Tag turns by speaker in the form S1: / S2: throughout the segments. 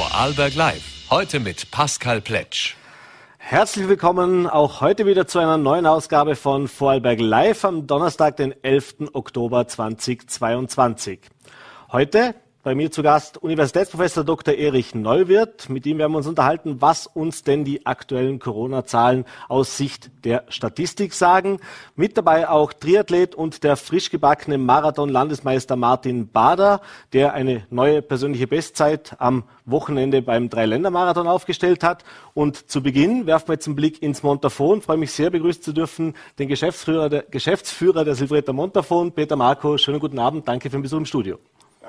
S1: Vorarlberg Live. Heute mit Pascal Pletsch.
S2: Herzlich willkommen auch heute wieder zu einer neuen Ausgabe von Vorarlberg Live am Donnerstag, den 11. Oktober 2022. Heute bei mir zu Gast Universitätsprofessor Dr. Erich Neuwirth. Mit ihm werden wir uns unterhalten, was uns denn die aktuellen Corona-Zahlen aus Sicht der Statistik sagen. Mit dabei auch Triathlet und der frisch gebackene Marathon-Landesmeister Martin Bader, der eine neue persönliche Bestzeit am Wochenende beim Dreiländermarathon aufgestellt hat. Und zu Beginn werfen wir jetzt einen Blick ins Montafon. Ich freue mich sehr, begrüßen zu dürfen den Geschäftsführer der, Geschäftsführer der Silvretta Montafon, Peter Marco. Schönen guten Abend. Danke für den Besuch im Studio.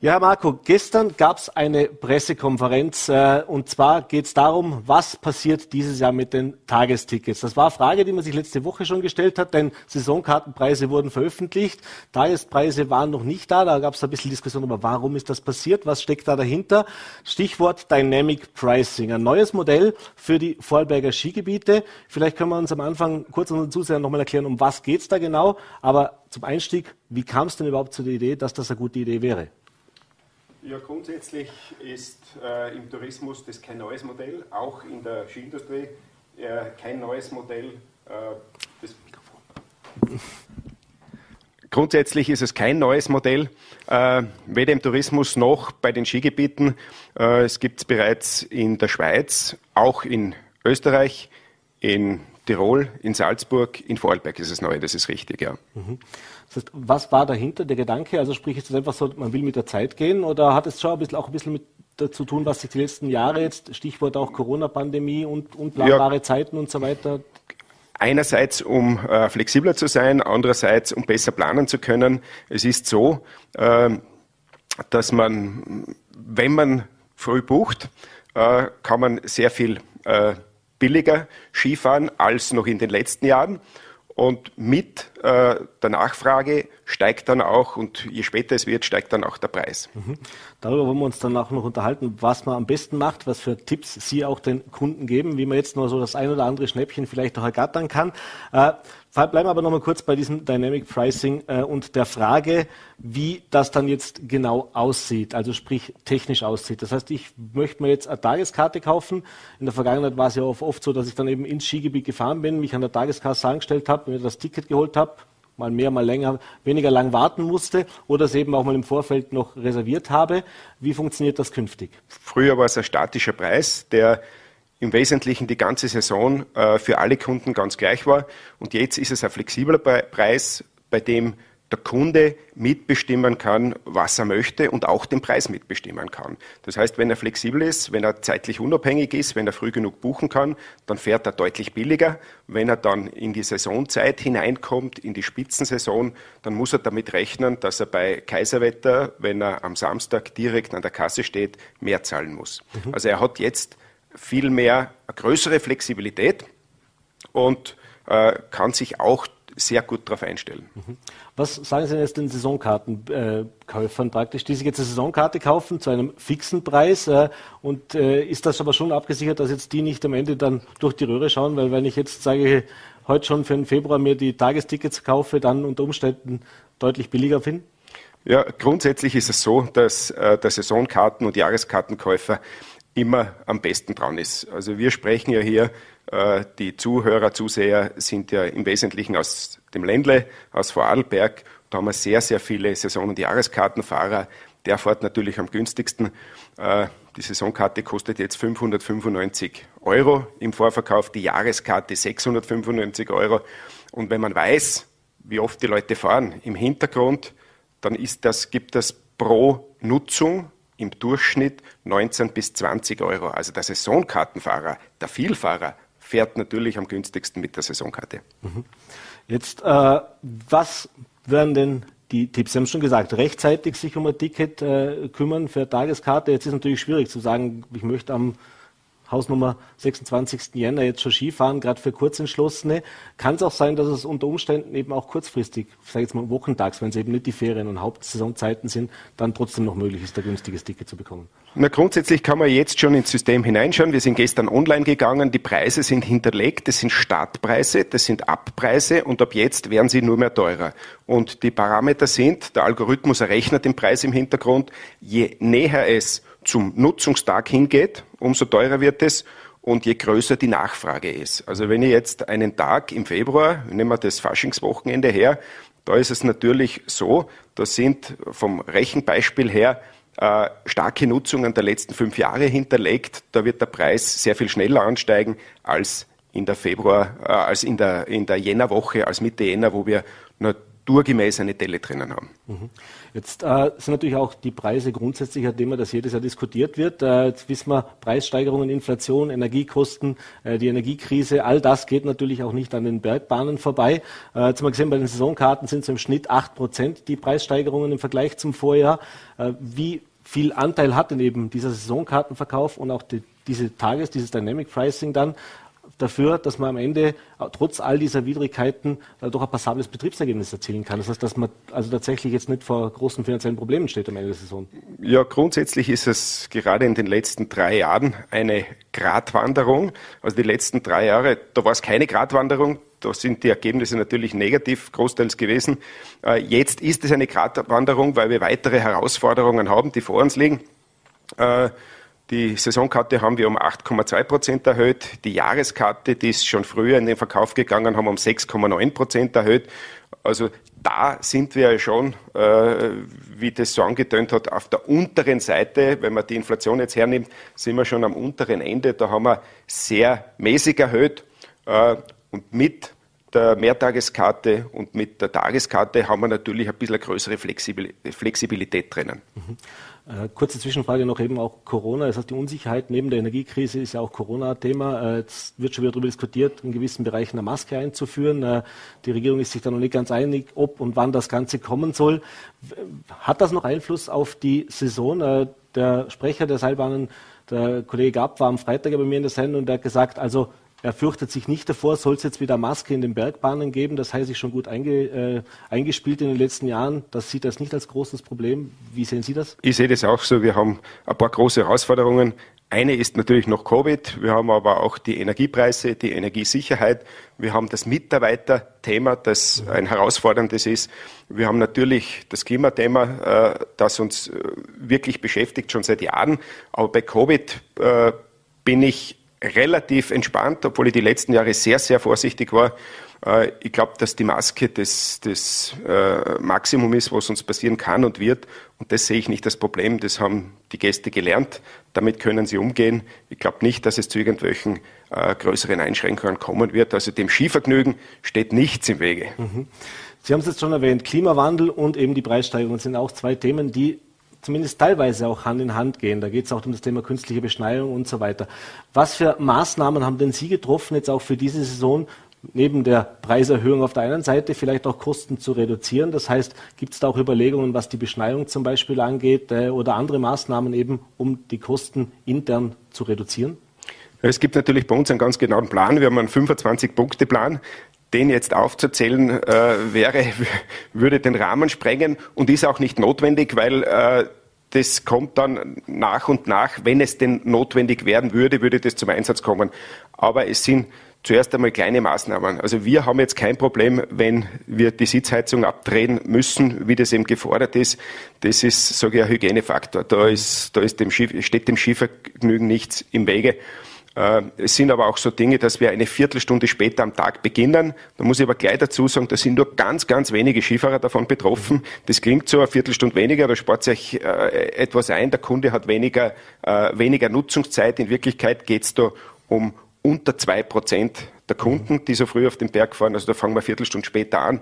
S2: Ja, Herr Marco, gestern gab es eine Pressekonferenz äh, und zwar geht es darum, was passiert dieses Jahr mit den Tagestickets. Das war eine Frage, die man sich letzte Woche schon gestellt hat, denn Saisonkartenpreise wurden veröffentlicht, Tagespreise waren noch nicht da, da gab es ein bisschen Diskussion über, warum ist das passiert, was steckt da dahinter. Stichwort Dynamic Pricing, ein neues Modell für die Vorarlberger Skigebiete. Vielleicht können wir uns am Anfang kurz unseren Zusehern nochmal erklären, um was geht es da genau, aber zum Einstieg, wie kam es denn überhaupt zu der Idee, dass das eine gute Idee wäre?
S3: Ja, grundsätzlich ist äh, im Tourismus das kein neues Modell, auch in der Skiindustrie äh, kein neues Modell. Äh, Grundsätzlich ist es kein neues Modell, äh, weder im Tourismus noch bei den Skigebieten. Äh, es gibt es bereits in der Schweiz, auch in Österreich, in Tirol, in Salzburg, in Vorarlberg ist es neu, das ist richtig, ja. Mhm.
S2: Das heißt, was war dahinter, der Gedanke? Also sprich, ist es einfach so, man will mit der Zeit gehen oder hat es schon ein bisschen, auch ein bisschen mit zu tun, was sich die letzten Jahre jetzt, Stichwort auch Corona-Pandemie und unplanbare ja. Zeiten und so weiter,
S3: Einerseits, um äh, flexibler zu sein, andererseits, um besser planen zu können. Es ist so, äh, dass man, wenn man früh bucht, äh, kann man sehr viel äh, billiger Skifahren als noch in den letzten Jahren. Und mit äh, der Nachfrage steigt dann auch, und je später es wird, steigt dann auch der Preis. Mhm.
S2: Darüber wollen wir uns dann auch noch unterhalten, was man am besten macht, was für Tipps Sie auch den Kunden geben, wie man jetzt noch so das ein oder andere Schnäppchen vielleicht auch ergattern kann. Äh, bleiben wir aber noch mal kurz bei diesem Dynamic Pricing äh, und der Frage, wie das dann jetzt genau aussieht, also sprich technisch aussieht. Das heißt, ich möchte mir jetzt eine Tageskarte kaufen. In der Vergangenheit war es ja oft so, dass ich dann eben ins Skigebiet gefahren bin, mich an der Tageskasse angestellt habe, mir das Ticket geholt habe, mal mehr, mal länger, weniger lang warten musste oder es eben auch mal im Vorfeld noch reserviert habe. Wie funktioniert das künftig?
S3: Früher war es ein statischer Preis, der im Wesentlichen die ganze Saison äh, für alle Kunden ganz gleich war. Und jetzt ist es ein flexibler Preis, bei dem der Kunde mitbestimmen kann, was er möchte und auch den Preis mitbestimmen kann. Das heißt, wenn er flexibel ist, wenn er zeitlich unabhängig ist, wenn er früh genug buchen kann, dann fährt er deutlich billiger. Wenn er dann in die Saisonzeit hineinkommt, in die Spitzensaison, dann muss er damit rechnen, dass er bei Kaiserwetter, wenn er am Samstag direkt an der Kasse steht, mehr zahlen muss. Mhm. Also er hat jetzt viel mehr eine größere Flexibilität und äh, kann sich auch sehr gut darauf einstellen. Mhm.
S2: Was sagen Sie denn jetzt den Saisonkartenkäufern praktisch, die sich jetzt eine Saisonkarte kaufen zu einem fixen Preis? Äh, und äh, ist das aber schon abgesichert, dass jetzt die nicht am Ende dann durch die Röhre schauen? Weil wenn ich jetzt sage, heute schon für den Februar mir die Tagestickets kaufe, dann unter Umständen deutlich billiger finden?
S3: Ja, grundsätzlich ist es so, dass äh, der Saisonkarten- und Jahreskartenkäufer immer am besten dran ist. Also wir sprechen ja hier äh, die Zuhörer, Zuseher sind ja im Wesentlichen aus dem Ländle, aus Vorarlberg. Da haben wir sehr, sehr viele Saison- und Jahreskartenfahrer. Der fährt natürlich am günstigsten. Äh, die Saisonkarte kostet jetzt 595 Euro im Vorverkauf, die Jahreskarte 695 Euro. Und wenn man weiß, wie oft die Leute fahren im Hintergrund, dann ist das, gibt das pro Nutzung im Durchschnitt 19 bis 20 Euro. Also der Saisonkartenfahrer, der Vielfahrer fährt natürlich am günstigsten mit der Saisonkarte.
S2: Mhm. Jetzt, äh, was wären denn die Tipps? Sie haben schon gesagt, rechtzeitig sich um ein Ticket äh, kümmern für eine Tageskarte. Jetzt ist es natürlich schwierig zu sagen, ich möchte am Hausnummer 26. Jänner jetzt schon Skifahren, gerade für Kurzentschlossene. Kann es auch sein, dass es unter Umständen eben auch kurzfristig, sage jetzt mal wochentags, wenn es eben nicht die Ferien und Hauptsaisonzeiten sind, dann trotzdem noch möglich ist, ein günstiges Ticket zu bekommen?
S3: Na, grundsätzlich kann man jetzt schon ins System hineinschauen. Wir sind gestern online gegangen. Die Preise sind hinterlegt. Das sind Startpreise, das sind Abpreise und ab jetzt werden sie nur mehr teurer. Und die Parameter sind, der Algorithmus errechnet den Preis im Hintergrund. Je näher es zum Nutzungstag hingeht, umso teurer wird es und je größer die Nachfrage ist. Also wenn ich jetzt einen Tag im Februar, nehmen wir das Faschingswochenende her, da ist es natürlich so, da sind vom Rechenbeispiel her äh, starke Nutzungen der letzten fünf Jahre hinterlegt. Da wird der Preis sehr viel schneller ansteigen als in der Februar, äh, als in der, in der Jännerwoche, als Mitte Jänner, wo wir naturgemäß eine Delle drinnen haben.
S2: Mhm. Jetzt äh, sind natürlich auch die Preise grundsätzlich ein Thema, das jedes Jahr diskutiert wird. Äh, jetzt wissen wir, Preissteigerungen, Inflation, Energiekosten, äh, die Energiekrise, all das geht natürlich auch nicht an den Bergbahnen vorbei. Äh, jetzt haben wir gesehen, bei den Saisonkarten sind es im Schnitt acht Prozent die Preissteigerungen im Vergleich zum Vorjahr. Äh, wie viel Anteil hat denn eben dieser Saisonkartenverkauf und auch die, diese Tages-, dieses Dynamic Pricing dann dafür, dass man am Ende trotz all dieser Widrigkeiten äh, doch ein passables Betriebsergebnis erzielen kann. Das heißt, dass man also tatsächlich jetzt nicht vor großen finanziellen Problemen steht am Ende der Saison.
S3: Ja, grundsätzlich ist es gerade in den letzten drei Jahren eine Gratwanderung. Also die letzten drei Jahre, da war es keine Gratwanderung. Da sind die Ergebnisse natürlich negativ großteils gewesen. Äh, jetzt ist es eine Gratwanderung, weil wir weitere Herausforderungen haben, die vor uns liegen. Die Saisonkarte haben wir um 8,2 Prozent erhöht. Die Jahreskarte, die ist schon früher in den Verkauf gegangen, haben um 6,9 Prozent erhöht. Also da sind wir ja schon, äh, wie das so angetönt hat, auf der unteren Seite. Wenn man die Inflation jetzt hernimmt, sind wir schon am unteren Ende. Da haben wir sehr mäßig erhöht. Äh, und mit der Mehrtageskarte und mit der Tageskarte haben wir natürlich ein bisschen größere Flexibilität drinnen.
S2: Mhm. Äh, kurze Zwischenfrage noch eben auch Corona. Das heißt, die Unsicherheit neben der Energiekrise ist ja auch Corona-Thema. Äh, jetzt wird schon wieder darüber diskutiert, in gewissen Bereichen eine Maske einzuführen. Äh, die Regierung ist sich da noch nicht ganz einig, ob und wann das Ganze kommen soll. Hat das noch Einfluss auf die Saison? Der Sprecher der Seilbahnen, der Kollege Gab, war am Freitag bei mir in der Sendung und der hat gesagt, also er fürchtet sich nicht davor, soll es jetzt wieder Maske in den Bergbahnen geben. Das heißt, sich schon gut einge, äh, eingespielt in den letzten Jahren. Das sieht das nicht als großes Problem. Wie sehen Sie das?
S3: Ich sehe das auch so. Wir haben ein paar große Herausforderungen. Eine ist natürlich noch Covid. Wir haben aber auch die Energiepreise, die Energiesicherheit. Wir haben das Mitarbeiterthema, das ein herausforderndes ist. Wir haben natürlich das Klimathema, äh, das uns äh, wirklich beschäftigt schon seit Jahren. Aber bei Covid äh, bin ich relativ entspannt, obwohl ich die letzten Jahre sehr, sehr vorsichtig war. Äh, ich glaube, dass die Maske das, das äh, Maximum ist, was uns passieren kann und wird. Und das sehe ich nicht als Problem. Das haben die Gäste gelernt. Damit können sie umgehen. Ich glaube nicht, dass es zu irgendwelchen äh, größeren Einschränkungen kommen wird. Also dem Skivergnügen steht nichts im Wege. Mhm.
S2: Sie haben es jetzt schon erwähnt, Klimawandel und eben die Preissteigerung sind auch zwei Themen, die zumindest teilweise auch Hand in Hand gehen. Da geht es auch um das Thema künstliche Beschneiung und so weiter. Was für Maßnahmen haben denn Sie getroffen, jetzt auch für diese Saison, neben der Preiserhöhung auf der einen Seite vielleicht auch Kosten zu reduzieren? Das heißt, gibt es da auch Überlegungen, was die Beschneiung zum Beispiel angeht äh, oder andere Maßnahmen eben, um die Kosten intern zu reduzieren?
S3: Es gibt natürlich bei uns einen ganz genauen Plan. Wir haben einen 25-Punkte-Plan den jetzt aufzuzählen äh, wäre, würde den Rahmen sprengen und ist auch nicht notwendig, weil äh, das kommt dann nach und nach, wenn es denn notwendig werden würde, würde das zum Einsatz kommen. Aber es sind zuerst einmal kleine Maßnahmen. Also wir haben jetzt kein Problem, wenn wir die Sitzheizung abdrehen müssen, wie das eben gefordert ist. Das ist, sage ich, ein Hygienefaktor. Da, ist, da ist dem Schiff, steht dem Skivergnügen nichts im Wege. Äh, es sind aber auch so Dinge, dass wir eine Viertelstunde später am Tag beginnen. Da muss ich aber gleich dazu sagen, da sind nur ganz, ganz wenige Skifahrer davon betroffen. Das klingt so eine Viertelstunde weniger, da spart sich äh, etwas ein. Der Kunde hat weniger, äh, weniger Nutzungszeit. In Wirklichkeit geht es da um unter zwei Prozent der Kunden, die so früh auf den Berg fahren. Also da fangen wir eine Viertelstunde später an.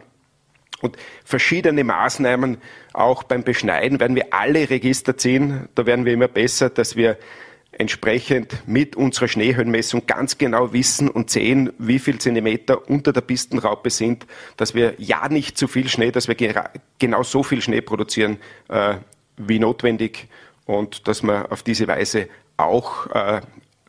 S3: Und verschiedene Maßnahmen, auch beim Beschneiden, werden wir alle Register ziehen. Da werden wir immer besser, dass wir entsprechend mit unserer Schneehöhenmessung ganz genau wissen und sehen, wie viel Zentimeter unter der Pistenraupe sind, dass wir ja nicht zu viel Schnee, dass wir genau so viel Schnee produzieren äh, wie notwendig und dass wir auf diese Weise auch äh,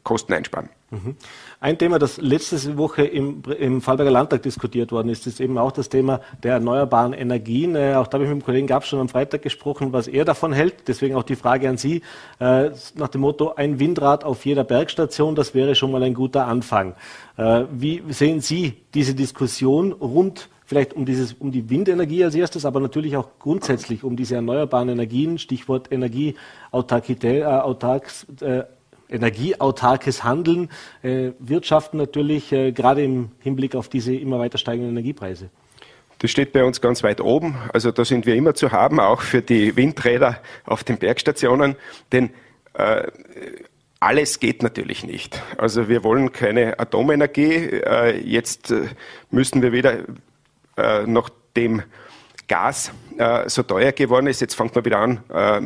S3: Kosten einsparen.
S2: Mhm. Ein Thema, das letzte Woche im, im Fallberger Landtag diskutiert worden ist, ist eben auch das Thema der erneuerbaren Energien. Äh, auch da habe ich mit dem Kollegen Gab schon am Freitag gesprochen, was er davon hält. Deswegen auch die Frage an Sie äh, nach dem Motto, ein Windrad auf jeder Bergstation, das wäre schon mal ein guter Anfang. Äh, wie sehen Sie diese Diskussion rund vielleicht um, dieses, um die Windenergie als erstes, aber natürlich auch grundsätzlich um diese erneuerbaren Energien, Stichwort Energieautarkität, äh, autarks, äh, energieautarkes Handeln, äh, Wirtschaften natürlich, äh, gerade im Hinblick auf diese immer weiter steigenden Energiepreise?
S3: Das steht bei uns ganz weit oben. Also da sind wir immer zu haben, auch für die Windräder auf den Bergstationen. Denn äh, alles geht natürlich nicht. Also wir wollen keine Atomenergie. Äh, jetzt äh, müssen wir wieder äh, nachdem Gas äh, so teuer geworden ist, jetzt fängt man wieder an, äh,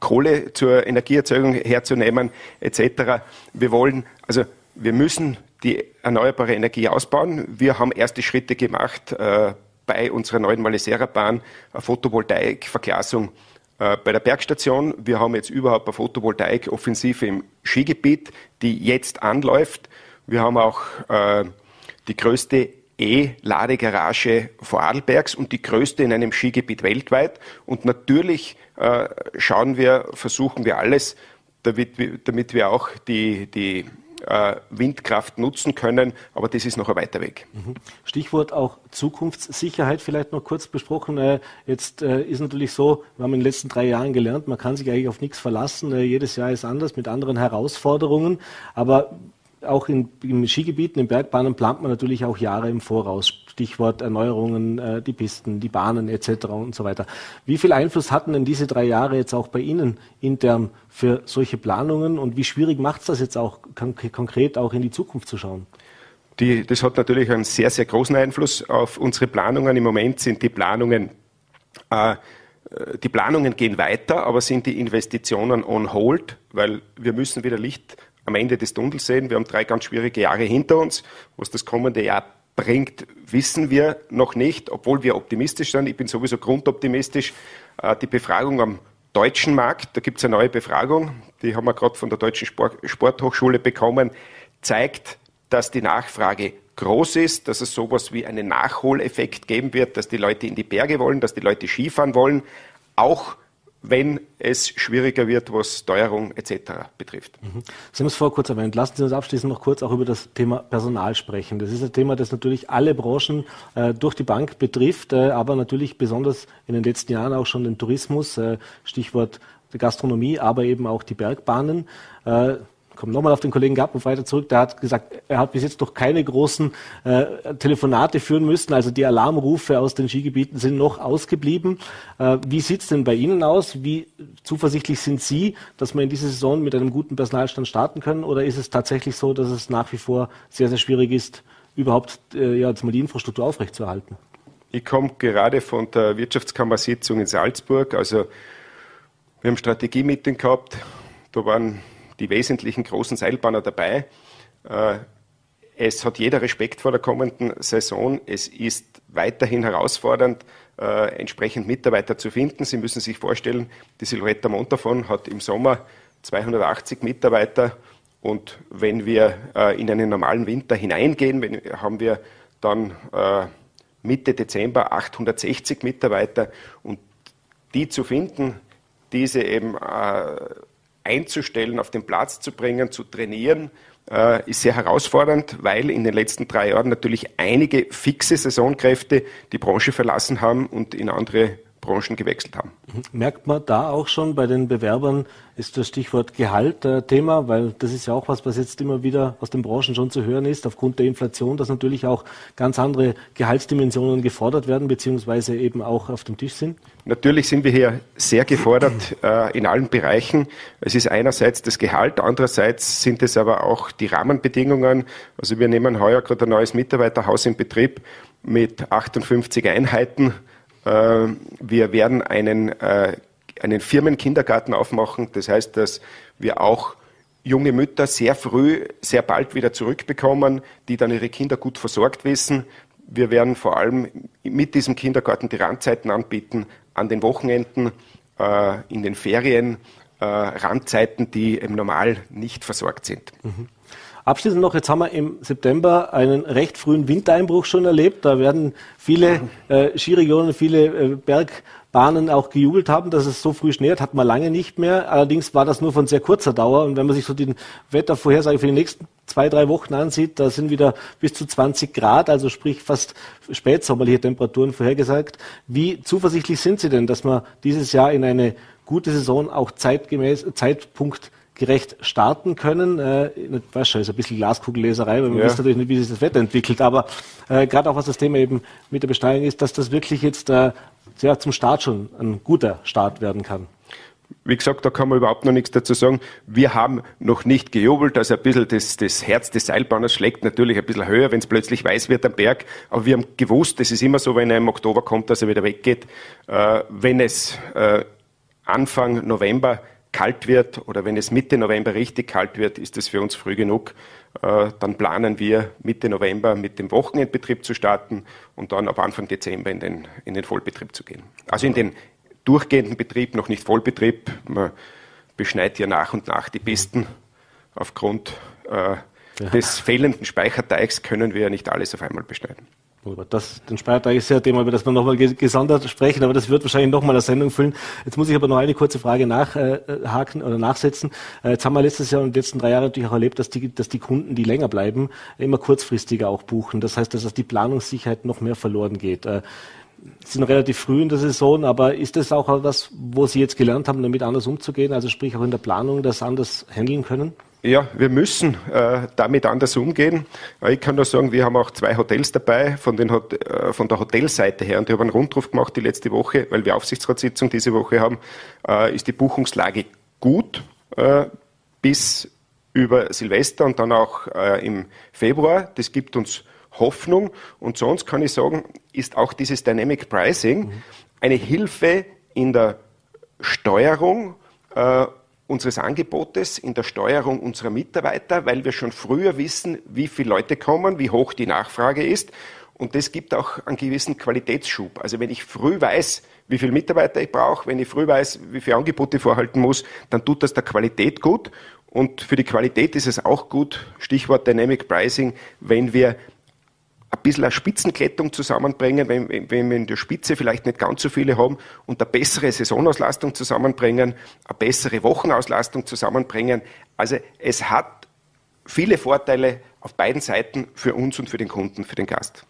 S3: Kohle zur Energieerzeugung herzunehmen, etc. Wir wollen, also wir müssen die erneuerbare Energie ausbauen. Wir haben erste Schritte gemacht äh, bei unserer neuen Malesera-Bahn, Photovoltaik-Verglasung äh, bei der Bergstation. Wir haben jetzt überhaupt eine Photovoltaik-Offensive im Skigebiet, die jetzt anläuft. Wir haben auch äh, die größte E-Ladegarage Vorarlbergs und die größte in einem Skigebiet weltweit. Und natürlich äh, schauen wir, versuchen wir alles, damit wir, damit wir auch die, die äh, Windkraft nutzen können, aber das ist noch ein weiter Weg.
S2: Mhm. Stichwort auch Zukunftssicherheit vielleicht noch kurz besprochen. Äh, jetzt äh, ist natürlich so, wir haben in den letzten drei Jahren gelernt, man kann sich eigentlich auf nichts verlassen. Jedes Jahr ist anders mit anderen Herausforderungen, aber auch in, in Skigebieten, in Bergbahnen plant man natürlich auch Jahre im Voraus. Stichwort Erneuerungen, äh, die Pisten, die Bahnen etc. und so weiter. Wie viel Einfluss hatten denn diese drei Jahre jetzt auch bei Ihnen intern für solche Planungen und wie schwierig macht es das jetzt auch konkret auch in die Zukunft zu schauen?
S3: Die, das hat natürlich einen sehr, sehr großen Einfluss auf unsere Planungen. Im Moment sind die Planungen äh, die Planungen gehen weiter, aber sind die Investitionen on hold, weil wir müssen wieder Licht am Ende des Tunnels sehen. Wir haben drei ganz schwierige Jahre hinter uns. Was das kommende Jahr bringt, wissen wir noch nicht, obwohl wir optimistisch sind. Ich bin sowieso grundoptimistisch. Äh, die Befragung am deutschen Markt, da gibt es eine neue Befragung, die haben wir gerade von der Deutschen Sport Sporthochschule bekommen, zeigt, dass die Nachfrage groß ist, dass es sowas wie einen Nachholeffekt geben wird, dass die Leute in die Berge wollen, dass die Leute Skifahren wollen, auch wenn es schwieriger wird, was Steuerung etc. betrifft.
S2: Mhm. Sie haben es vorher kurz erwähnt. Lassen Sie uns abschließend noch kurz auch über das Thema Personal sprechen. Das ist ein Thema, das natürlich alle Branchen äh, durch die Bank betrifft, äh, aber natürlich besonders in den letzten Jahren auch schon den Tourismus, äh, Stichwort Gastronomie, aber eben auch die Bergbahnen. Komme nochmal auf den Kollegen Gappen weiter zurück, der hat gesagt, er hat bis jetzt noch keine großen äh, Telefonate führen müssen, also die Alarmrufe aus den Skigebieten sind noch ausgeblieben. Äh, wie sieht's denn bei Ihnen aus? Wie zuversichtlich sind Sie, dass wir in dieser Saison mit einem guten Personalstand starten können? Oder ist es tatsächlich so, dass es nach wie vor sehr, sehr schwierig ist, überhaupt äh, ja, die Infrastruktur aufrechtzuerhalten?
S3: Ich komme gerade von der Wirtschaftskammersitzung in Salzburg. Also wir haben Strategie-Meeting gehabt. Da waren die wesentlichen großen Seilbahner dabei. Äh, es hat jeder Respekt vor der kommenden Saison. Es ist weiterhin herausfordernd, äh, entsprechend Mitarbeiter zu finden. Sie müssen sich vorstellen, die Silvretta Montafon hat im Sommer 280 Mitarbeiter und wenn wir äh, in einen normalen Winter hineingehen, haben wir dann Mitte Dezember 860 Mitarbeiter und die zu finden, diese eben einzustellen, auf den Platz zu bringen, zu trainieren, äh, ist sehr herausfordernd, weil in den letzten drei Jahren natürlich einige fixe Saisonkräfte die Branche verlassen haben und in andere Branchen gewechselt haben.
S2: Mhm. Merkt man da auch schon bei den Bewerbern, ist das Stichwort Gehalt äh, Thema, weil das ist ja auch was, was jetzt immer wieder aus den Branchen schon zu hören ist, aufgrund der Inflation, dass natürlich auch ganz andere Gehaltsdimensionen gefordert werden, beziehungsweise eben auch auf dem Tisch sind?
S3: Natürlich sind wir hier sehr gefordert äh, in allen Bereichen. Es ist einerseits das Gehalt, andererseits sind es aber auch die Rahmenbedingungen. Also wir nehmen heuer gerade ein neues Mitarbeiterhaus in Betrieb mit 58 Einheiten wir werden einen, äh, einen Firmenkindergarten aufmachen. Das heißt, dass wir auch junge Mütter sehr früh, sehr bald wieder zurückbekommen, die dann ihre Kinder gut versorgt wissen. Wir werden vor allem mit diesem Kindergarten die Randzeiten anbieten, an den Wochenenden, äh, in den Ferien, äh, Randzeiten, die im Normal nicht versorgt sind.
S2: Mhm. Abschließend noch, jetzt haben wir im September einen recht frühen Wintereinbruch schon erlebt. Da werden viele äh, Skiregionen, viele äh, Bergbahnen auch gejubelt haben, dass es so früh schneit, hat man lange nicht mehr. Allerdings war das nur von sehr kurzer Dauer. Und wenn man sich so den Wettervorhersage für die nächsten zwei, drei Wochen ansieht, da sind wieder bis zu 20 Grad, also sprich fast spätsommerliche Temperaturen vorhergesagt. Wie zuversichtlich sind Sie denn, dass man dieses Jahr in eine gute Saison auch zeitgemäß, Zeitpunkt gerecht starten können. Äh, ich weiß schon, ist ein bisschen Glaskugelleserei, weil man ja. weiß natürlich nicht, wie sich das Wetter entwickelt, aber äh, gerade auch was das Thema eben mit der Besteuerung ist, dass das wirklich jetzt äh, ja, zum Start schon ein guter Start werden kann.
S3: Wie gesagt, da kann man überhaupt noch nichts dazu sagen. Wir haben noch nicht gejubelt, also ein bisschen das, das Herz des Seilbahners schlägt natürlich ein bisschen höher, wenn es plötzlich weiß wird am Berg. Aber wir haben gewusst, das ist immer so, wenn er im Oktober kommt, dass er wieder weggeht. Äh, wenn es äh, Anfang November kalt wird oder wenn es Mitte November richtig kalt wird, ist es für uns früh genug. Äh, dann planen wir Mitte November mit dem Wochenendbetrieb zu starten und dann ab Anfang Dezember in den, in den Vollbetrieb zu gehen. Also in den durchgehenden Betrieb, noch nicht Vollbetrieb. Man beschneit ja nach und nach die Pisten. Aufgrund äh, ja. des fehlenden Speicherteigs können wir ja nicht alles auf einmal beschneiden.
S2: Das, den Speiertag ist ja ein Thema, über das wir nochmal gesondert sprechen, aber das wird wahrscheinlich nochmal eine Sendung füllen. Jetzt muss ich aber noch eine kurze Frage nachhaken äh, oder nachsetzen. Äh, jetzt haben wir letztes Jahr und die letzten drei Jahre natürlich auch erlebt, dass die, dass die Kunden, die länger bleiben, immer kurzfristiger auch buchen. Das heißt, dass die Planungssicherheit noch mehr verloren geht. Äh, sind relativ früh in der Saison, aber ist das auch was, wo Sie jetzt gelernt haben, damit anders umzugehen? Also sprich auch in der Planung das anders handeln können?
S3: Ja, wir müssen äh, damit anders umgehen. Äh, ich kann nur sagen, wir haben auch zwei Hotels dabei von, den Hot äh, von der Hotelseite her und ich habe einen Rundruf gemacht die letzte Woche, weil wir Aufsichtsratssitzung diese Woche haben, äh, ist die Buchungslage gut äh, bis über Silvester und dann auch äh, im Februar. Das gibt uns Hoffnung und sonst kann ich sagen, ist auch dieses Dynamic Pricing mhm. eine Hilfe in der Steuerung unseres Angebotes, in der Steuerung unserer Mitarbeiter, weil wir schon früher wissen, wie viele Leute kommen, wie hoch die Nachfrage ist. Und das gibt auch einen gewissen Qualitätsschub. Also wenn ich früh weiß, wie viele Mitarbeiter ich brauche, wenn ich früh weiß, wie viele Angebote ich vorhalten muss, dann tut das der Qualität gut. Und für die Qualität ist es auch gut, Stichwort Dynamic Pricing, wenn wir ein bisschen eine Spitzenklettung zusammenbringen, wenn, wenn wir in der Spitze vielleicht nicht ganz so viele haben und eine bessere Saisonauslastung zusammenbringen, eine bessere Wochenauslastung zusammenbringen. Also es hat viele Vorteile auf beiden Seiten für uns und für den Kunden, für den Gast.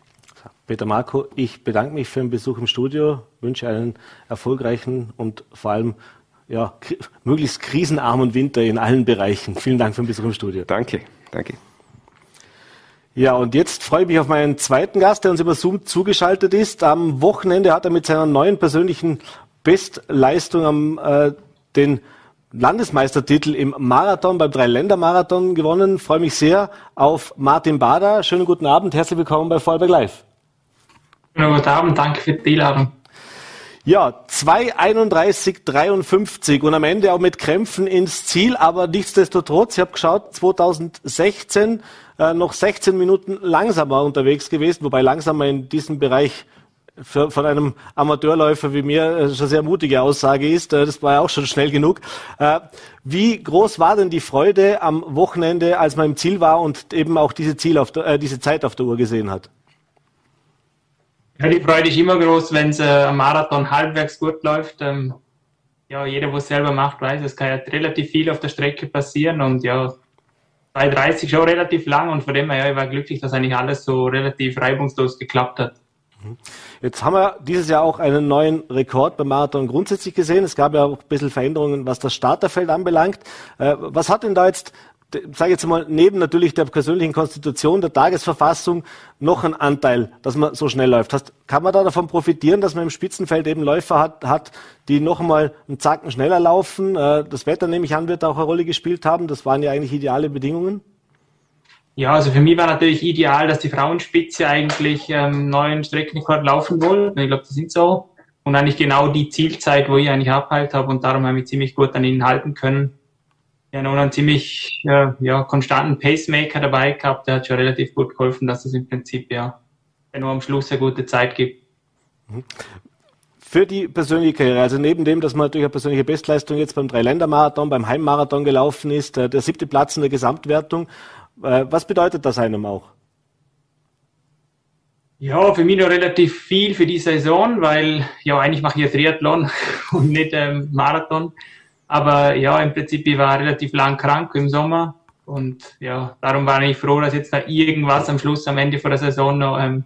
S2: Peter Marco, ich bedanke mich für den Besuch im Studio, wünsche einen erfolgreichen und vor allem ja, möglichst krisenarmen Winter in allen Bereichen. Vielen Dank für den Besuch im Studio.
S3: Danke, danke.
S2: Ja, und jetzt freue ich mich auf meinen zweiten Gast, der uns über Zoom zugeschaltet ist. Am Wochenende hat er mit seiner neuen persönlichen Bestleistung am, äh, den Landesmeistertitel im Marathon beim Dreiländermarathon gewonnen. Freue mich sehr auf Martin Bader. Schönen guten Abend, herzlich willkommen bei Vorarlberg Live.
S4: Schönen guten Abend, danke für die Einladung.
S2: Ja, 2,31,53 und am Ende auch mit Krämpfen ins Ziel, aber nichtsdestotrotz, ich habe geschaut, 2016 äh, noch 16 Minuten langsamer unterwegs gewesen, wobei langsamer in diesem Bereich für, von einem Amateurläufer wie mir äh, schon sehr mutige Aussage ist. Äh, das war ja auch schon schnell genug. Wie groß war denn die Freude am Wochenende, als man im Ziel war und eben auch diese, Ziel auf der, diese Zeit auf der Uhr gesehen hat?
S4: Ja, die Freude ist immer groß, wenn es äh, am Marathon halbwegs gut läuft. Ähm, ja, jeder, der es selber macht, weiß, es kann ja relativ viel auf der Strecke passieren und ja, 2,30 schon relativ lang und von dem her, ja, ich war glücklich, dass eigentlich alles so relativ reibungslos geklappt hat.
S2: Mhm. Jetzt haben wir dieses Jahr auch einen neuen Rekord beim Marathon grundsätzlich gesehen. Es gab ja auch ein bisschen Veränderungen, was das Starterfeld anbelangt. Äh, was hat denn da jetzt sage jetzt mal, neben natürlich der persönlichen Konstitution, der Tagesverfassung noch einen Anteil, dass man so schnell läuft. Hast, kann man da davon profitieren, dass man im Spitzenfeld eben Läufer hat, hat die noch einmal einen Zacken schneller laufen? Äh, das Wetter, nehme ich an, wird auch eine Rolle gespielt haben. Das waren ja eigentlich ideale Bedingungen.
S4: Ja, also für mich war natürlich ideal, dass die Frauenspitze eigentlich ähm, neuen Streckenrekord laufen wollten. Ich glaube, die sind so. Und eigentlich genau die Zielzeit, wo ich eigentlich abhalt habe und darum habe ich ziemlich gut an ihnen halten können ja nun einen ziemlich äh, ja, konstanten Pacemaker dabei gehabt. Der hat schon relativ gut geholfen, dass es im Prinzip ja nur am Schluss eine gute Zeit gibt. Mhm.
S2: für die persönliche Karriere, also neben dem, dass man natürlich eine persönliche Bestleistung jetzt beim Dreiländermarathon, beim Heimmarathon gelaufen ist, der, der siebte Platz in der Gesamtwertung, äh, was bedeutet das einem auch?
S4: Ja, für mich noch relativ viel für die Saison, weil ja eigentlich mache ich ja Triathlon und nicht ähm, Marathon. Aber ja, im Prinzip ich war relativ lang krank im Sommer und ja, darum war ich froh, dass jetzt da irgendwas am Schluss, am Ende vor der Saison noch ähm,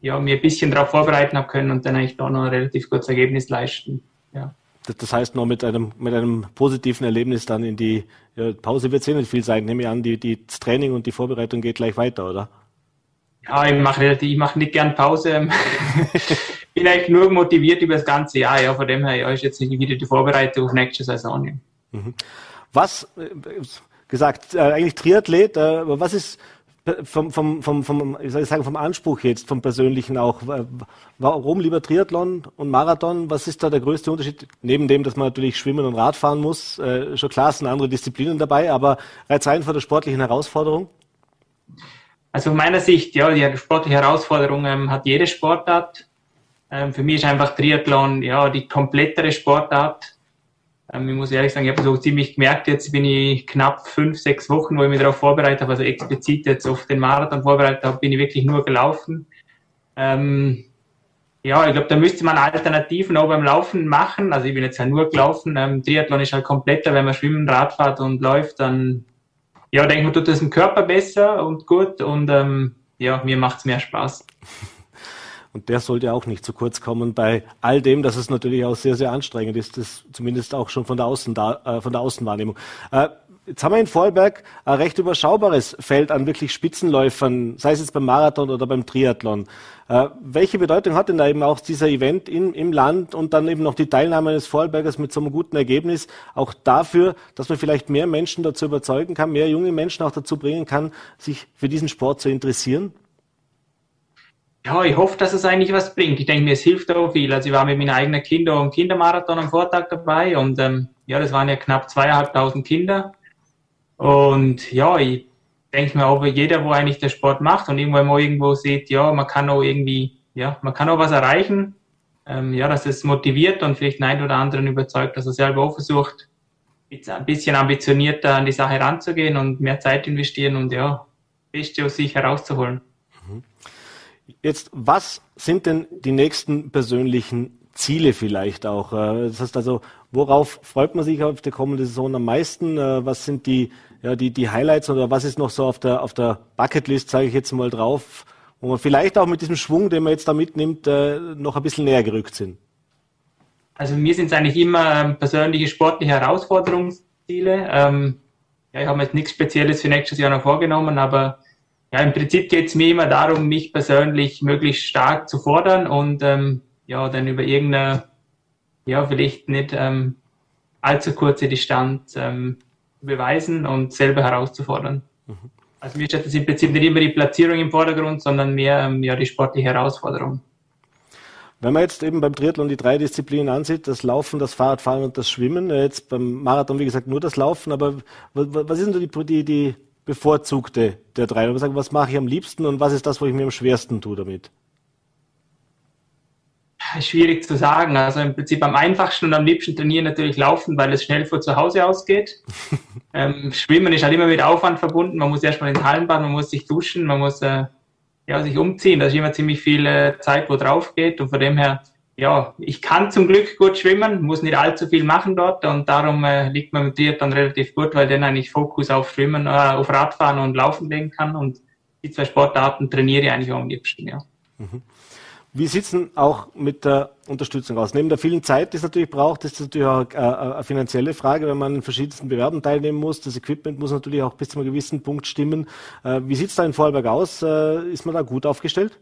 S4: ja, mir ein bisschen darauf vorbereiten habe können und dann eigentlich da noch ein relativ gutes Ergebnis leisten. Ja.
S2: Das heißt, noch mit einem, mit einem positiven Erlebnis dann in die ja, Pause wird es eh nicht viel sein. Nehme ich an, die, die, das Training und die Vorbereitung geht gleich weiter, oder?
S4: Ja, ich mache ich mach nicht gern Pause. Bin eigentlich nur motiviert über das ganze Jahr. Ja, von dem her ja, ist jetzt nicht wieder die Vorbereitung auf nächste Saison.
S2: Mhm. Was, äh, gesagt, äh, eigentlich Triathlet, äh, was ist vom, vom, vom, vom, wie soll ich sagen, vom Anspruch jetzt, vom persönlichen auch. Warum lieber Triathlon und Marathon? Was ist da der größte Unterschied? Neben dem, dass man natürlich schwimmen und Radfahren muss, äh, schon klar sind andere Disziplinen dabei, aber reizt rein vor der sportlichen Herausforderung?
S4: Also aus meiner Sicht, ja, die sportliche Herausforderung ähm, hat jede Sportart. Ähm, für mich ist einfach Triathlon ja die komplettere Sportart. Ähm, ich muss ehrlich sagen, ich habe so ziemlich gemerkt, jetzt bin ich knapp fünf, sechs Wochen, wo ich mich darauf vorbereitet habe, also explizit jetzt auf den Marathon vorbereitet habe, bin ich wirklich nur gelaufen. Ähm, ja, ich glaube, da müsste man Alternativen auch beim Laufen machen. Also ich bin jetzt ja nur gelaufen. Ähm, Triathlon ist halt kompletter, wenn man schwimmen, Radfahrt und läuft, dann ja, denke man tut das dem Körper besser und gut und ähm, ja, mir macht es mehr Spaß.
S2: Und der sollte auch nicht zu kurz kommen bei all dem, dass es natürlich auch sehr, sehr anstrengend ist, das zumindest auch schon von der, Außen äh, von der Außenwahrnehmung. Äh, jetzt haben wir in Vorarlberg ein recht überschaubares Feld an wirklich Spitzenläufern, sei es jetzt beim Marathon oder beim Triathlon. Äh, welche Bedeutung hat denn da eben auch dieser Event in, im Land und dann eben noch die Teilnahme eines Vorarlbergers mit so einem guten Ergebnis auch dafür, dass man vielleicht mehr Menschen dazu überzeugen kann, mehr junge Menschen auch dazu bringen kann, sich für diesen Sport zu interessieren?
S4: Ja, ich hoffe, dass es eigentlich was bringt. Ich denke mir, es hilft auch viel. Also ich war mit meinen eigenen Kindern im Kindermarathon am Vortag dabei und ähm, ja, das waren ja knapp zweieinhalbtausend Kinder. Und ja, ich denke mir auch, jeder, wo eigentlich der Sport macht und irgendwo mal irgendwo sieht, ja, man kann auch irgendwie, ja, man kann auch was erreichen, ähm, ja, dass es motiviert und vielleicht einen oder anderen überzeugt, dass er selber auch versucht, ein bisschen ambitionierter an die Sache ranzugehen und mehr Zeit investieren und ja, Beste aus sich herauszuholen.
S2: Jetzt, was sind denn die nächsten persönlichen Ziele vielleicht auch? Äh, das heißt also, worauf freut man sich auf die kommende Saison am meisten? Äh, was sind die, ja, die, die Highlights oder was ist noch so auf der, auf der Bucketlist, sage ich jetzt mal drauf, wo man vielleicht auch mit diesem Schwung, den man jetzt da mitnimmt, äh, noch ein bisschen näher gerückt sind?
S4: Also mir sind es eigentlich immer ähm, persönliche sportliche Herausforderungsziele. Ähm, ja, ich habe mir jetzt nichts Spezielles für nächstes Jahr noch vorgenommen, aber ja, im Prinzip geht es mir immer darum, mich persönlich möglichst stark zu fordern und ähm, ja, dann über irgendeine, ja, vielleicht nicht ähm, allzu kurze Distanz ähm, beweisen und selber herauszufordern. Mhm. Also mir steht das im Prinzip nicht immer die Platzierung im Vordergrund, sondern mehr ähm, ja, die sportliche Herausforderung.
S2: Wenn man jetzt eben beim Triathlon die drei Disziplinen ansieht, das Laufen, das Fahrradfahren und das Schwimmen, äh, jetzt beim Marathon, wie gesagt, nur das Laufen, aber was ist denn die, die, die bevorzugte der drei? Und sagen, was mache ich am liebsten und was ist das, wo ich mir am schwersten tue damit?
S4: Schwierig zu sagen. Also im Prinzip am einfachsten und am liebsten trainieren natürlich laufen, weil es schnell vor zu Hause ausgeht. ähm, Schwimmen ist halt immer mit Aufwand verbunden. Man muss erstmal ins Hallenbad, man muss sich duschen, man muss äh, ja, sich umziehen. Da ist immer ziemlich viel äh, Zeit, wo drauf geht. Und von dem her ja, ich kann zum Glück gut schwimmen, muss nicht allzu viel machen dort und darum äh, liegt man mit dir dann relativ gut, weil dann eigentlich Fokus auf Schwimmen, äh, auf Radfahren und Laufen legen kann und die zwei Sportarten trainiere ich eigentlich auch am liebsten, ja. Mhm.
S2: Wie denn auch mit der Unterstützung aus? Neben der vielen Zeit, die es natürlich braucht, ist das natürlich auch äh, eine finanzielle Frage, wenn man in verschiedensten Bewerben teilnehmen muss. Das Equipment muss natürlich auch bis zu einem gewissen Punkt stimmen. Äh, wie sieht es da in Vorarlberg aus? Äh, ist man da gut aufgestellt?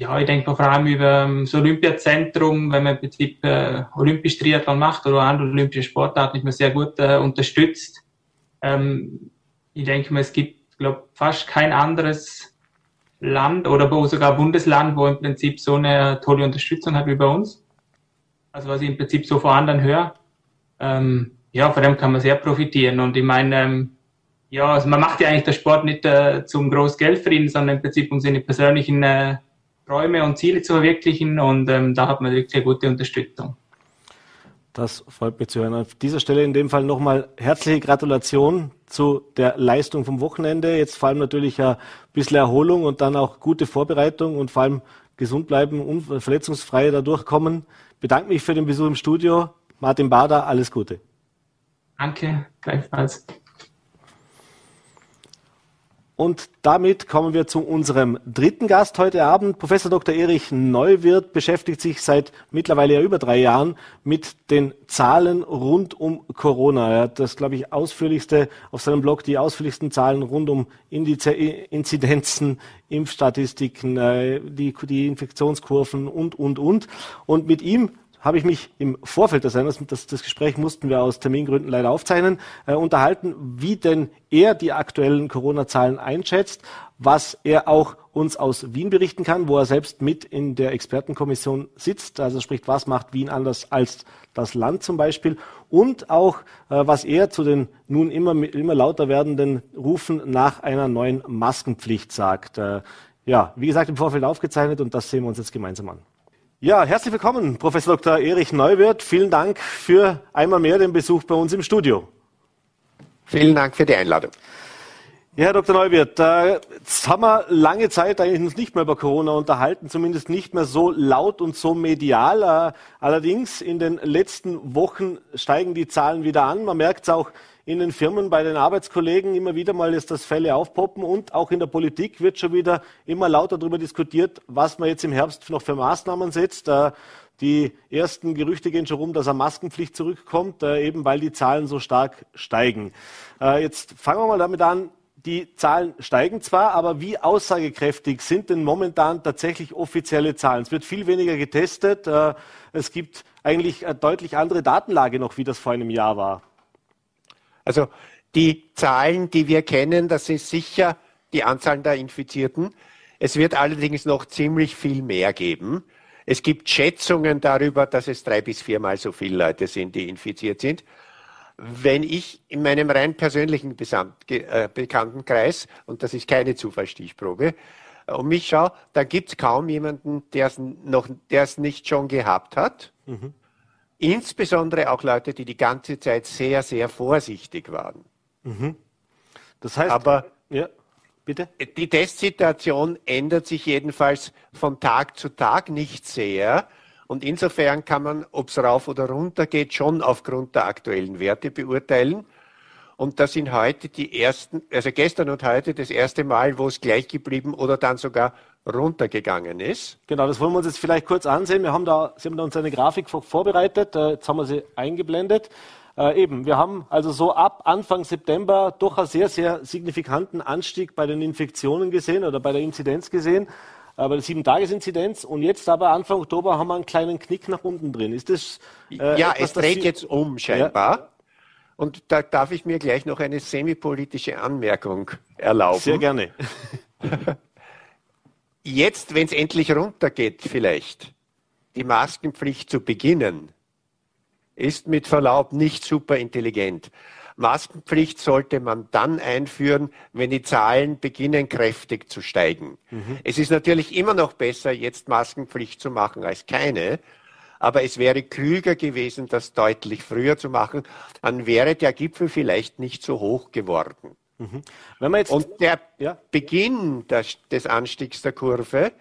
S4: Ja, ich denke vor allem über ähm, das Olympiazentrum, wenn man im Prinzip äh, Olympisch Triathlon macht oder andere olympische Sportarten, ist man sehr gut äh, unterstützt. Ähm, ich denke mal, es gibt, glaube fast kein anderes Land oder sogar Bundesland, wo im Prinzip so eine tolle Unterstützung hat wie bei uns. Also was ich im Prinzip so vor anderen höre. Ähm, ja, von dem kann man sehr profitieren. Und ich meine, ähm, ja, also man macht ja eigentlich der Sport nicht äh, zum groß verdienen, sondern im Prinzip um seine persönlichen äh, Träume und Ziele zu verwirklichen und ähm, da hat man wirklich eine gute Unterstützung.
S2: Das freut mich zu hören. An dieser Stelle in dem Fall nochmal herzliche Gratulation zu der Leistung vom Wochenende. Jetzt vor allem natürlich ein bisschen Erholung und dann auch gute Vorbereitung und vor allem gesund bleiben und verletzungsfrei da durchkommen. Bedanke mich für den Besuch im Studio. Martin Bader, alles Gute.
S4: Danke, gleichfalls.
S2: Und damit kommen wir zu unserem dritten Gast heute Abend. Professor Dr. Erich Neuwirth beschäftigt sich seit mittlerweile ja über drei Jahren mit den Zahlen rund um Corona. Er hat das, glaube ich, ausführlichste auf seinem Blog, die ausführlichsten Zahlen rund um Inzidenzen, Impfstatistiken, äh, die, die Infektionskurven und, und, und. Und mit ihm habe ich mich im Vorfeld des Senders, das, das Gespräch mussten wir aus Termingründen leider aufzeichnen, äh, unterhalten, wie denn er die aktuellen Corona-Zahlen einschätzt, was er auch uns aus Wien berichten kann, wo er selbst mit in der Expertenkommission sitzt. Also sprich, was macht Wien anders als das Land zum Beispiel und auch, äh, was er zu den nun immer, immer lauter werdenden Rufen nach einer neuen Maskenpflicht sagt. Äh, ja, wie gesagt, im Vorfeld aufgezeichnet und das sehen wir uns jetzt gemeinsam an. Ja, herzlich willkommen, Professor Dr. Erich Neuwirth. Vielen Dank für einmal mehr den Besuch bei uns im Studio.
S5: Vielen Dank für die Einladung.
S2: Ja, Herr Dr. Neuwirth, jetzt haben wir lange Zeit eigentlich uns nicht mehr über Corona unterhalten, zumindest nicht mehr so laut und so medial. Äh, allerdings in den letzten Wochen steigen die Zahlen wieder an. Man merkt es auch in den Firmen, bei den Arbeitskollegen immer wieder mal ist das Fälle aufpoppen und auch in der Politik wird schon wieder immer lauter darüber diskutiert, was man jetzt im Herbst noch für Maßnahmen setzt. Äh, die ersten Gerüchte gehen schon rum, dass eine Maskenpflicht zurückkommt, äh, eben weil die Zahlen so stark steigen. Äh, jetzt fangen wir mal damit an. Die Zahlen steigen zwar, aber wie aussagekräftig sind denn momentan tatsächlich offizielle Zahlen? Es wird viel weniger getestet. Es gibt eigentlich eine deutlich andere Datenlage noch, wie das vor einem Jahr war.
S5: Also die Zahlen, die wir kennen, das ist sicher die Anzahl der Infizierten. Es wird allerdings noch ziemlich viel mehr geben. Es gibt Schätzungen darüber, dass es drei bis viermal so viele Leute sind, die infiziert sind. Wenn ich in meinem rein persönlichen äh, Bekanntenkreis, und das ist keine Zufallsstichprobe, um mich schaue, da gibt es kaum jemanden, der es noch, der es nicht schon gehabt hat. Mhm. Insbesondere auch Leute, die die ganze Zeit sehr, sehr vorsichtig waren. Mhm.
S2: Das heißt, aber ja, bitte?
S5: Die Testsituation ändert sich jedenfalls von Tag zu Tag nicht sehr. Und insofern kann man, ob es rauf oder runter geht, schon aufgrund der aktuellen Werte beurteilen. Und das sind heute die ersten, also gestern und heute das erste Mal, wo es gleich geblieben oder dann sogar runtergegangen ist.
S2: Genau, das wollen wir uns jetzt vielleicht kurz ansehen. Wir haben da, Sie haben da uns eine Grafik vorbereitet, äh, jetzt haben wir sie eingeblendet. Äh, eben, wir haben also so ab Anfang September doch einen sehr, sehr signifikanten Anstieg bei den Infektionen gesehen oder bei der Inzidenz gesehen, äh, bei der Sieben-Tages-Inzidenz. Und jetzt aber Anfang Oktober haben wir einen kleinen Knick nach unten drin. Ist das?
S5: Äh, ja, etwas, es dreht jetzt um scheinbar. Ja. Und da darf ich mir gleich noch eine semipolitische Anmerkung erlauben.
S2: Sehr gerne.
S5: jetzt, wenn es endlich runtergeht, vielleicht die Maskenpflicht zu beginnen, ist mit Verlaub nicht super intelligent. Maskenpflicht sollte man dann einführen, wenn die Zahlen beginnen kräftig zu steigen. Mhm. Es ist natürlich immer noch besser, jetzt Maskenpflicht zu machen als keine. Aber es wäre klüger gewesen, das deutlich früher zu machen. Dann wäre der Gipfel vielleicht nicht so hoch geworden. Mhm. Und der ja? Beginn des, des Anstiegs der Kurve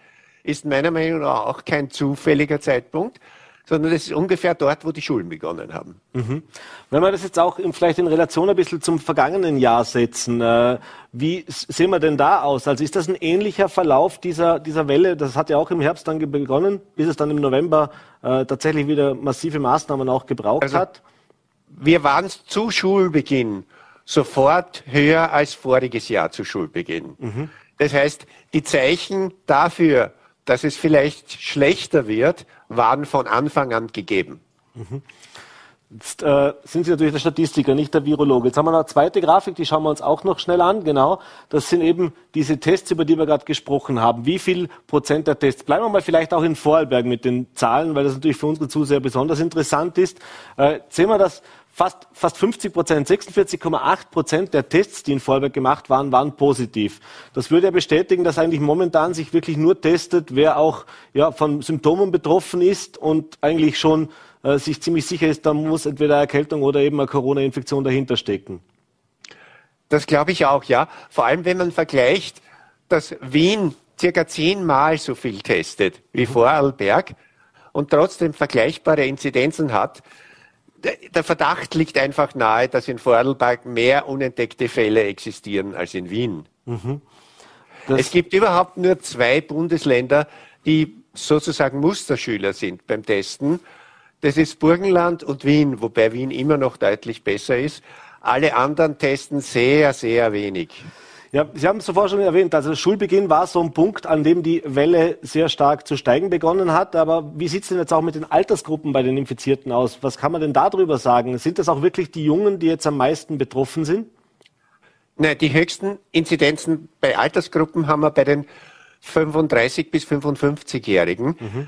S5: ist meiner Meinung nach auch kein zufälliger Zeitpunkt, sondern das ist ungefähr dort, wo die Schulen begonnen haben.
S2: Mhm. Wenn wir das jetzt auch vielleicht in Relation ein bisschen zum vergangenen Jahr setzen, äh, wie sehen wir denn da aus? Also ist das ein ähnlicher Verlauf dieser, dieser Welle? Das hat ja auch im Herbst dann begonnen, bis es dann im November äh, tatsächlich wieder massive Maßnahmen auch gebraucht also, hat.
S5: Wir waren zu Schulbeginn sofort höher als voriges Jahr zu Schulbeginn. Mhm. Das heißt, die Zeichen dafür, dass es vielleicht schlechter wird, waren von Anfang an gegeben. Mhm.
S2: Jetzt äh, sind Sie natürlich der Statistiker, nicht der Virologe. Jetzt haben wir noch eine zweite Grafik, die schauen wir uns auch noch schnell an. Genau, das sind eben diese Tests, über die wir gerade gesprochen haben. Wie viel Prozent der Tests? Bleiben wir mal vielleicht auch in Vorarlberg mit den Zahlen, weil das natürlich für unsere Zuseher besonders interessant ist. Äh, sehen wir das fast, fast 50 Prozent, 46,8 Prozent der Tests, die in Vorarlberg gemacht waren, waren positiv. Das würde ja bestätigen, dass eigentlich momentan sich wirklich nur testet, wer auch ja, von Symptomen betroffen ist und eigentlich schon äh, sich ziemlich sicher ist, da muss entweder Erkältung oder eben eine Corona-Infektion dahinter stecken.
S5: Das glaube ich auch, ja. Vor allem, wenn man vergleicht, dass Wien circa zehnmal so viel testet wie mhm. Vorarlberg und trotzdem vergleichbare Inzidenzen hat. Der Verdacht liegt einfach nahe, dass in Vorarlberg mehr unentdeckte Fälle existieren als in Wien. Mhm. Es gibt überhaupt nur zwei Bundesländer, die sozusagen Musterschüler sind beim Testen. Das ist Burgenland und Wien, wobei Wien immer noch deutlich besser ist. Alle anderen testen sehr, sehr wenig.
S2: Ja, Sie haben es zuvor schon erwähnt, also Schulbeginn war so ein Punkt, an dem die Welle sehr stark zu steigen begonnen hat. Aber wie sieht es denn jetzt auch mit den Altersgruppen bei den Infizierten aus? Was kann man denn darüber sagen? Sind das auch wirklich die Jungen, die jetzt am meisten betroffen sind?
S5: Nein, die höchsten Inzidenzen bei Altersgruppen haben wir bei den 35 bis 55-Jährigen. Mhm.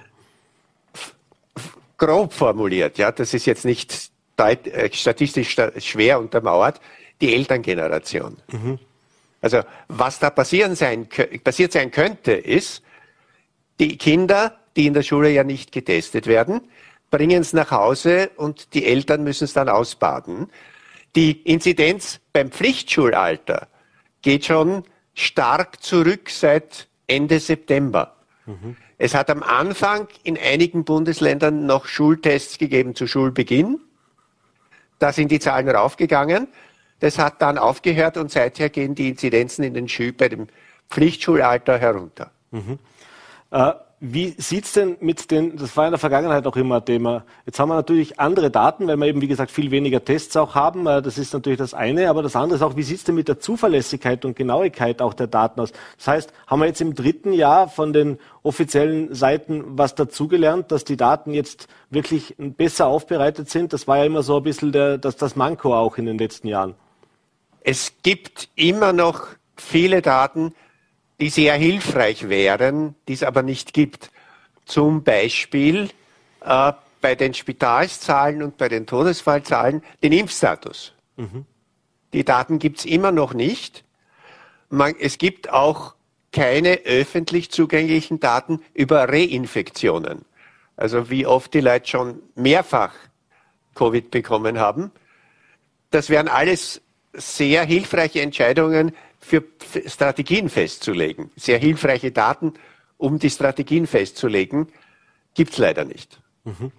S5: Grob formuliert, ja, das ist jetzt nicht äh, statistisch schwer untermauert, die Elterngeneration. Mhm. Also was da passieren sein, passiert sein könnte, ist, die Kinder, die in der Schule ja nicht getestet werden, bringen es nach Hause und die Eltern müssen es dann ausbaden. Die Inzidenz beim Pflichtschulalter geht schon stark zurück seit Ende September. Mhm. Es hat am Anfang in einigen Bundesländern noch Schultests gegeben zu Schulbeginn. Da sind die Zahlen raufgegangen. Das hat dann aufgehört und seither gehen die Inzidenzen in den Schül bei dem Pflichtschulalter herunter. Mhm.
S2: Äh, wie sieht's denn mit den, das war in der Vergangenheit auch immer Thema, jetzt haben wir natürlich andere Daten, weil wir eben, wie gesagt, viel weniger Tests auch haben, äh, das ist natürlich das eine, aber das andere ist auch, wie sieht's denn mit der Zuverlässigkeit und Genauigkeit auch der Daten aus? Das heißt, haben wir jetzt im dritten Jahr von den offiziellen Seiten was dazugelernt, dass die Daten jetzt wirklich besser aufbereitet sind? Das war ja immer so ein bisschen der, das, das Manko auch in den letzten Jahren.
S5: Es gibt immer noch viele Daten, die sehr hilfreich wären, die es aber nicht gibt. Zum Beispiel äh, bei den Spitalszahlen und bei den Todesfallzahlen den Impfstatus. Mhm. Die Daten gibt es immer noch nicht. Man, es gibt auch keine öffentlich zugänglichen Daten über Reinfektionen. Also wie oft die Leute schon mehrfach Covid bekommen haben. Das wären alles sehr hilfreiche Entscheidungen für Strategien festzulegen. Sehr hilfreiche Daten, um die Strategien festzulegen, gibt es leider nicht. Mhm.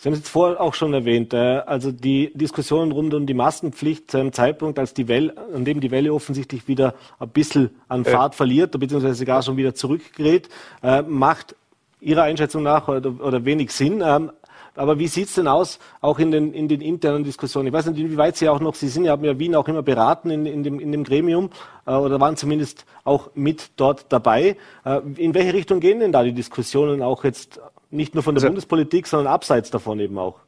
S2: Sie haben es jetzt vorher auch schon erwähnt, äh, also die Diskussionen rund um die Maskenpflicht zu einem Zeitpunkt, als die Welle, an dem die Welle offensichtlich wieder ein bisschen an Fahrt äh. verliert, beziehungsweise gar schon wieder zurückgerät, äh, macht Ihrer Einschätzung nach oder, oder wenig Sinn. Ähm, aber wie sieht's denn aus, auch in den, in den internen Diskussionen? Ich weiß nicht, inwieweit Sie auch noch, Sie sind ja, haben ja Wien auch immer beraten in, in, dem, in dem Gremium äh, oder waren zumindest auch mit dort dabei. Äh, in welche Richtung gehen denn da die Diskussionen auch jetzt nicht nur von der also, Bundespolitik, sondern abseits davon eben auch?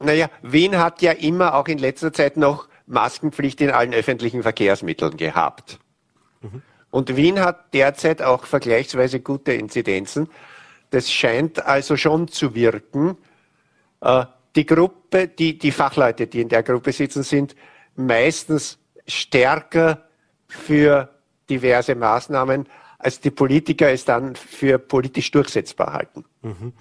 S5: Naja, Wien hat ja immer auch in letzter Zeit noch Maskenpflicht in allen öffentlichen Verkehrsmitteln gehabt. Mhm. Und Wien hat derzeit auch vergleichsweise gute Inzidenzen. Das scheint also schon zu wirken. Äh, die Gruppe, die, die Fachleute, die in der Gruppe sitzen, sind meistens stärker für diverse Maßnahmen, als die Politiker es dann für politisch durchsetzbar halten. Mhm.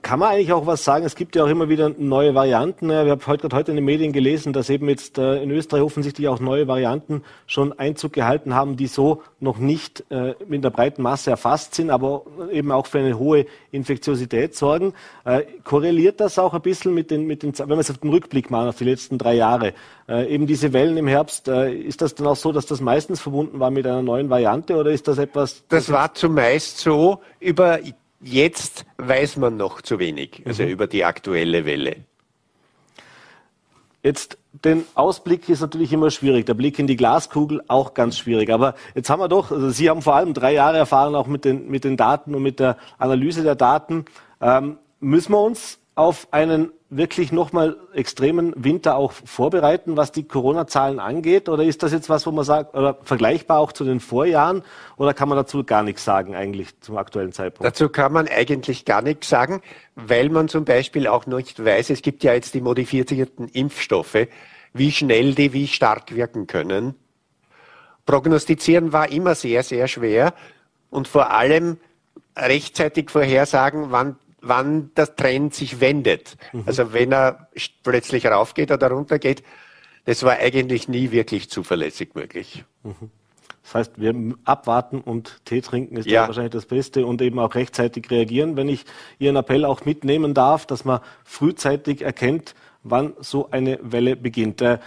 S2: Kann man eigentlich auch was sagen? Es gibt ja auch immer wieder neue Varianten. Wir haben heute, heute in den Medien gelesen, dass eben jetzt äh, in Österreich offensichtlich auch neue Varianten schon Einzug gehalten haben, die so noch nicht äh, in der breiten Masse erfasst sind, aber eben auch für eine hohe Infektiosität sorgen. Äh, korreliert das auch ein bisschen mit den, mit den, wenn wir es auf den Rückblick machen, auf die letzten drei Jahre? Eben diese Wellen im Herbst, ist das dann auch so, dass das meistens verbunden war mit einer neuen Variante oder ist das etwas?
S5: Das war zumeist so über Jetzt weiß man noch zu wenig, also mhm. über die aktuelle Welle.
S2: Jetzt den Ausblick ist natürlich immer schwierig, der Blick in die Glaskugel auch ganz schwierig. Aber jetzt haben wir doch, also Sie haben vor allem drei Jahre Erfahrung auch mit den, mit den Daten und mit der Analyse der Daten. Ähm, müssen wir uns auf einen wirklich nochmal extremen Winter auch vorbereiten, was die Corona-Zahlen angeht? Oder ist das jetzt was, wo man sagt, oder vergleichbar auch zu den Vorjahren? Oder kann man dazu gar nichts sagen eigentlich zum aktuellen Zeitpunkt?
S5: Dazu kann man eigentlich gar nichts sagen, weil man zum Beispiel auch nicht weiß, es gibt ja jetzt die modifizierten Impfstoffe, wie schnell die wie stark wirken können. Prognostizieren war immer sehr, sehr schwer und vor allem rechtzeitig vorhersagen, wann wann der Trend sich wendet. Mhm. Also wenn er plötzlich raufgeht oder runtergeht, das war eigentlich nie wirklich zuverlässig möglich.
S2: Mhm. Das heißt, wir abwarten und Tee trinken ist ja. wahrscheinlich das Beste und eben auch rechtzeitig reagieren. Wenn ich Ihren Appell auch mitnehmen darf, dass man frühzeitig erkennt, wann so eine Welle beginnt. Äh,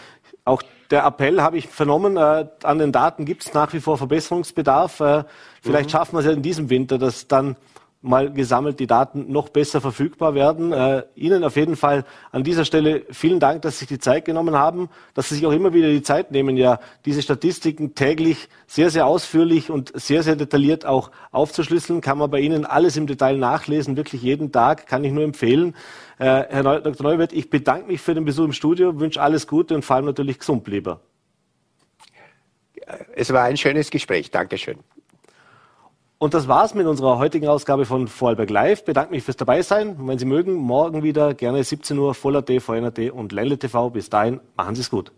S2: auch der Appell habe ich vernommen, äh, an den Daten gibt es nach wie vor Verbesserungsbedarf. Äh, vielleicht mhm. schaffen wir es ja in diesem Winter, dass dann mal gesammelt die Daten noch besser verfügbar werden. Äh, Ihnen auf jeden Fall an dieser Stelle vielen Dank, dass Sie sich die Zeit genommen haben, dass Sie sich auch immer wieder die Zeit nehmen, ja diese Statistiken täglich sehr, sehr ausführlich und sehr, sehr detailliert auch aufzuschlüsseln. Kann man bei Ihnen alles im Detail nachlesen, wirklich jeden Tag, kann ich nur empfehlen. Äh, Herr Neu Dr. Neuwirth, ich bedanke mich für den Besuch im Studio, wünsche alles Gute und vor allem natürlich gesund, lieber.
S5: Es war ein schönes Gespräch. Dankeschön.
S2: Und das war's mit unserer heutigen Ausgabe von Vorarlberg Live. Bedanke mich fürs Dabeisein. Und wenn Sie mögen, morgen wieder gerne 17 Uhr Voller.t, VNRT und Ländle TV. Bis dahin, machen Sie es gut.